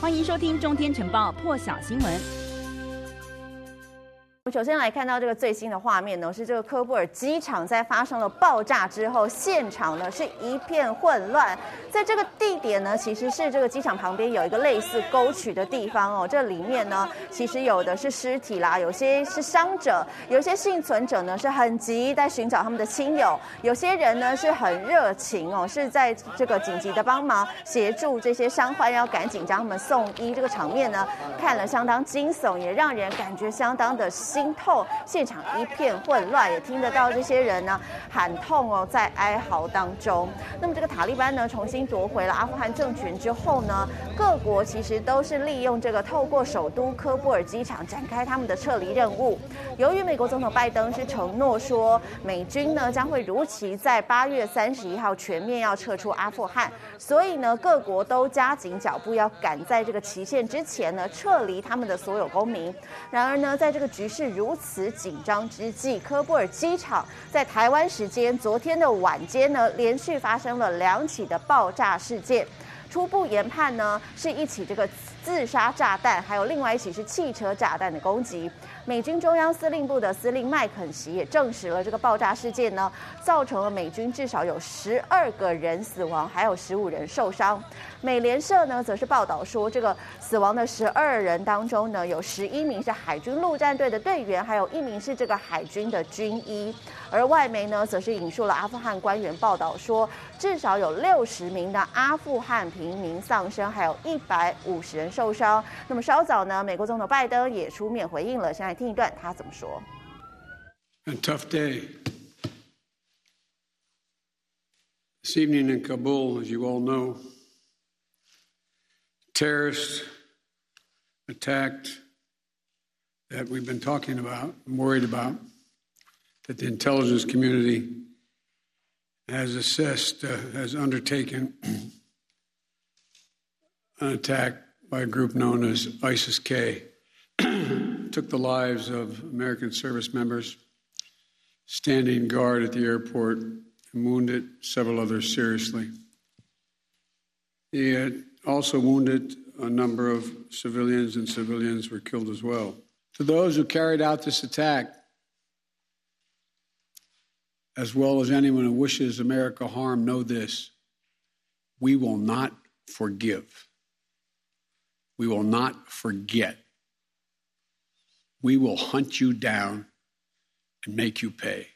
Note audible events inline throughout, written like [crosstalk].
欢迎收听《中天晨报》破晓新闻。首先来看到这个最新的画面呢，是这个科布尔机场在发生了爆炸之后，现场呢是一片混乱。在这个地点呢，其实是这个机场旁边有一个类似沟渠的地方哦。这里面呢，其实有的是尸体啦，有些是伤者，有些幸存者呢是很急在寻找他们的亲友，有些人呢是很热情哦，是在这个紧急的帮忙协助这些伤患，要赶紧将他们送医。这个场面呢，看了相当惊悚，也让人感觉相当的。心痛，现场一片混乱，也听得到这些人呢喊痛哦，在哀嚎当中。那么这个塔利班呢重新夺回了阿富汗政权之后呢，各国其实都是利用这个透过首都科布尔机场展开他们的撤离任务。由于美国总统拜登是承诺说美军呢将会如期在八月三十一号全面要撤出阿富汗，所以呢各国都加紧脚步，要赶在这个期限之前呢撤离他们的所有公民。然而呢，在这个局势如此紧张之际，科布尔机场在台湾时间昨天的晚间呢，连续发生了两起的爆炸事件。初步研判呢，是一起这个自杀炸弹，还有另外一起是汽车炸弹的攻击。美军中央司令部的司令麦肯锡也证实了这个爆炸事件呢，造成了美军至少有十二个人死亡，还有十五人受伤。美联社呢则是报道说，这个死亡的十二人当中呢，有十一名是海军陆战队的队员，还有一名是这个海军的军医。而外媒呢则是引述了阿富汗官员报道说，至少有六十名的阿富汗平民丧生，还有一百五十人受伤。那么稍早呢，美国总统拜登也出面回应了，现在。听一段他怎么说。A tough day. This evening in Kabul, as you all know, terrorists attacked that we've been talking about, worried about, that the intelligence community has assessed, uh, has undertaken an attack by a group known as ISIS K. [clears throat] took the lives of American service members standing guard at the airport and wounded several others seriously. He had also wounded a number of civilians, and civilians were killed as well. To those who carried out this attack, as well as anyone who wishes America harm, know this we will not forgive. We will not forget. We will hunt you down and make you pay.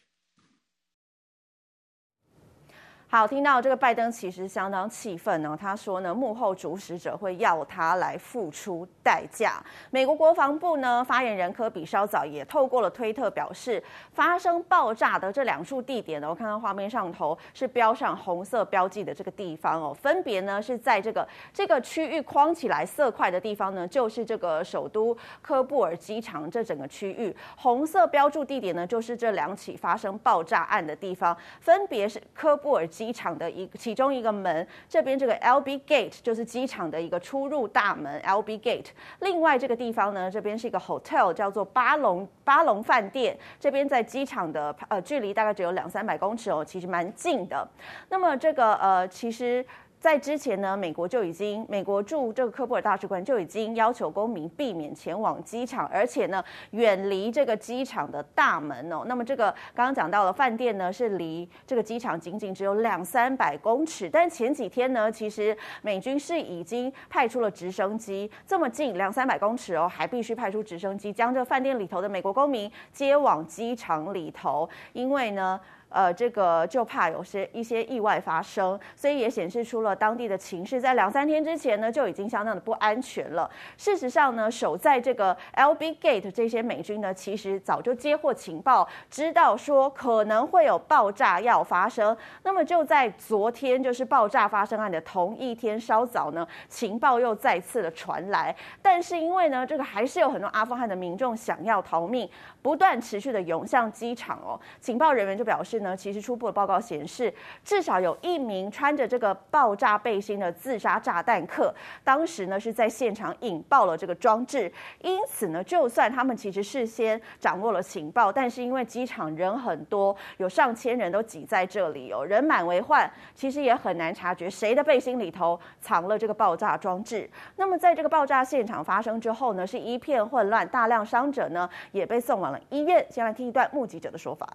好，听到这个拜登其实相当气愤呢。他说呢，幕后主使者会要他来付出代价。美国国防部呢发言人科比稍早也透过了推特表示，发生爆炸的这两处地点呢，我看到画面上头是标上红色标记的这个地方哦，分别呢是在这个这个区域框起来色块的地方呢，就是这个首都科布尔机场这整个区域。红色标注地点呢，就是这两起发生爆炸案的地方，分别是科布尔机。机场的一其中一个门，这边这个 LB Gate 就是机场的一个出入大门 LB Gate。另外这个地方呢，这边是一个 hotel，叫做巴龙巴龙饭店。这边在机场的呃距离大概只有两三百公尺哦，其实蛮近的。那么这个呃其实。在之前呢，美国就已经，美国驻这个科布尔大使馆就已经要求公民避免前往机场，而且呢，远离这个机场的大门哦。那么这个刚刚讲到了饭店呢，是离这个机场仅仅只有两三百公尺。但前几天呢，其实美军是已经派出了直升机，这么近两三百公尺哦，还必须派出直升机将这饭店里头的美国公民接往机场里头，因为呢。呃，这个就怕有些一些意外发生，所以也显示出了当地的情势，在两三天之前呢就已经相当的不安全了。事实上呢，守在这个 LB Gate 这些美军呢，其实早就接获情报，知道说可能会有爆炸要发生。那么就在昨天，就是爆炸发生案的同一天稍早呢，情报又再次的传来。但是因为呢，这个还是有很多阿富汗的民众想要逃命，不断持续的涌向机场哦。情报人员就表示。呢，其实初步的报告显示，至少有一名穿着这个爆炸背心的自杀炸弹客，当时呢是在现场引爆了这个装置。因此呢，就算他们其实事先掌握了情报，但是因为机场人很多，有上千人都挤在这里哦，人满为患，其实也很难察觉谁的背心里头藏了这个爆炸装置。那么在这个爆炸现场发生之后呢，是一片混乱，大量伤者呢也被送往了医院。先来听一段目击者的说法。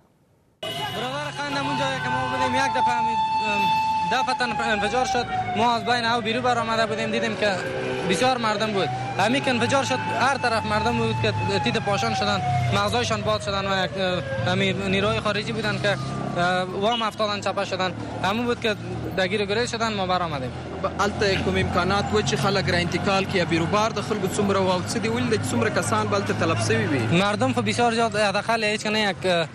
بلند اونجا که ما بودیم یک دفعه دفعه انفجار شد. ما از بین او بیرو بر آمده بودیم دیدیم که بسیار مردم بود. همین که انفجار شد هر طرف مردم بود که تید پاشان شدن مغزایشان باد شدن و همین نیروی خارجی بودن که وام افتادن چپه شدن. همون بود که درگیر گریز شدن ما برآمدیم البته کوم امکانات و چې خلک را انتقال کیا بیروبار د خلکو څومره واو څه دی ولید څومره کسان بلته تلف شوی وي. مردم په بسیار زیاد داخل هیڅ کنه یک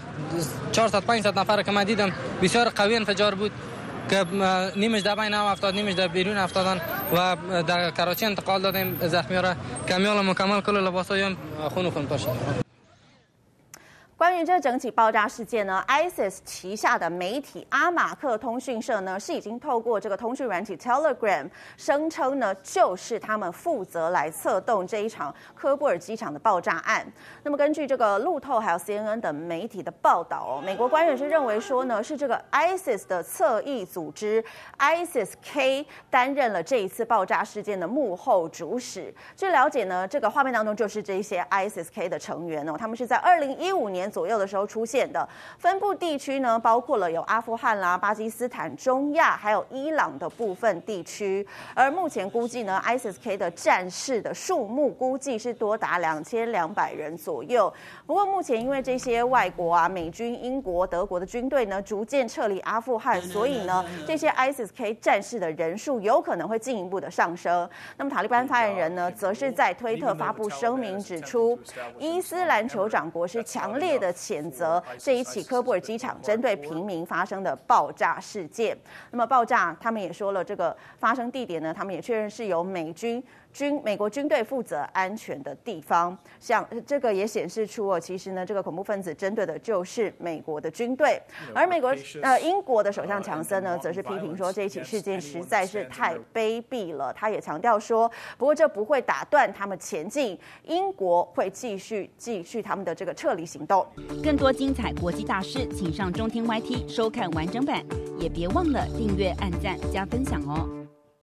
400 500 نفر که من دیدم بسیار قوی انفجار بود که نیمش در بین افتاد نیمش در بیرون افتادن و در کراچی انتقال دادیم. زخمی را کمیال مکمل کل لباس هم خون و خون پاشید 关于这整起爆炸事件呢，ISIS 旗下的媒体阿马克通讯社呢是已经透过这个通讯软体 Telegram 声称呢，就是他们负责来策动这一场科布尔机场的爆炸案。那么根据这个路透还有 CNN 等媒体的报道哦，美国官员是认为说呢，是这个 ISIS 的侧翼组织 ISIS-K 担任了这一次爆炸事件的幕后主使。据了解呢，这个画面当中就是这些 ISIS-K 的成员哦，他们是在二零一五年。左右的时候出现的分布地区呢，包括了有阿富汗啦、巴基斯坦、中亚，还有伊朗的部分地区。而目前估计呢，ISIS-K 的战士的数目估计是多达两千两百人左右。不过目前因为这些外国啊，美军、英国、德国的军队呢，逐渐撤离阿富汗，所以呢，这些 ISIS-K 战士的人数有可能会进一步的上升。那么塔利班发言人呢，则是在推特发布声明，指出伊斯兰酋长国是强烈的谴责这一起科布尔机场针对平民发生的爆炸事件。那么爆炸，他们也说了，这个发生地点呢，他们也确认是由美军。军美国军队负责安全的地方，像这个也显示出哦，其实呢，这个恐怖分子针对的就是美国的军队。而美国呃英国的首相强森呢，则是批评说这一起事件实在是太卑鄙了。他也强调说，不过这不会打断他们前进，英国会继续继续他们的这个撤离行动。更多精彩国际大事，请上中天 YT 收看完整版，也别忘了订阅、按赞、加分享哦。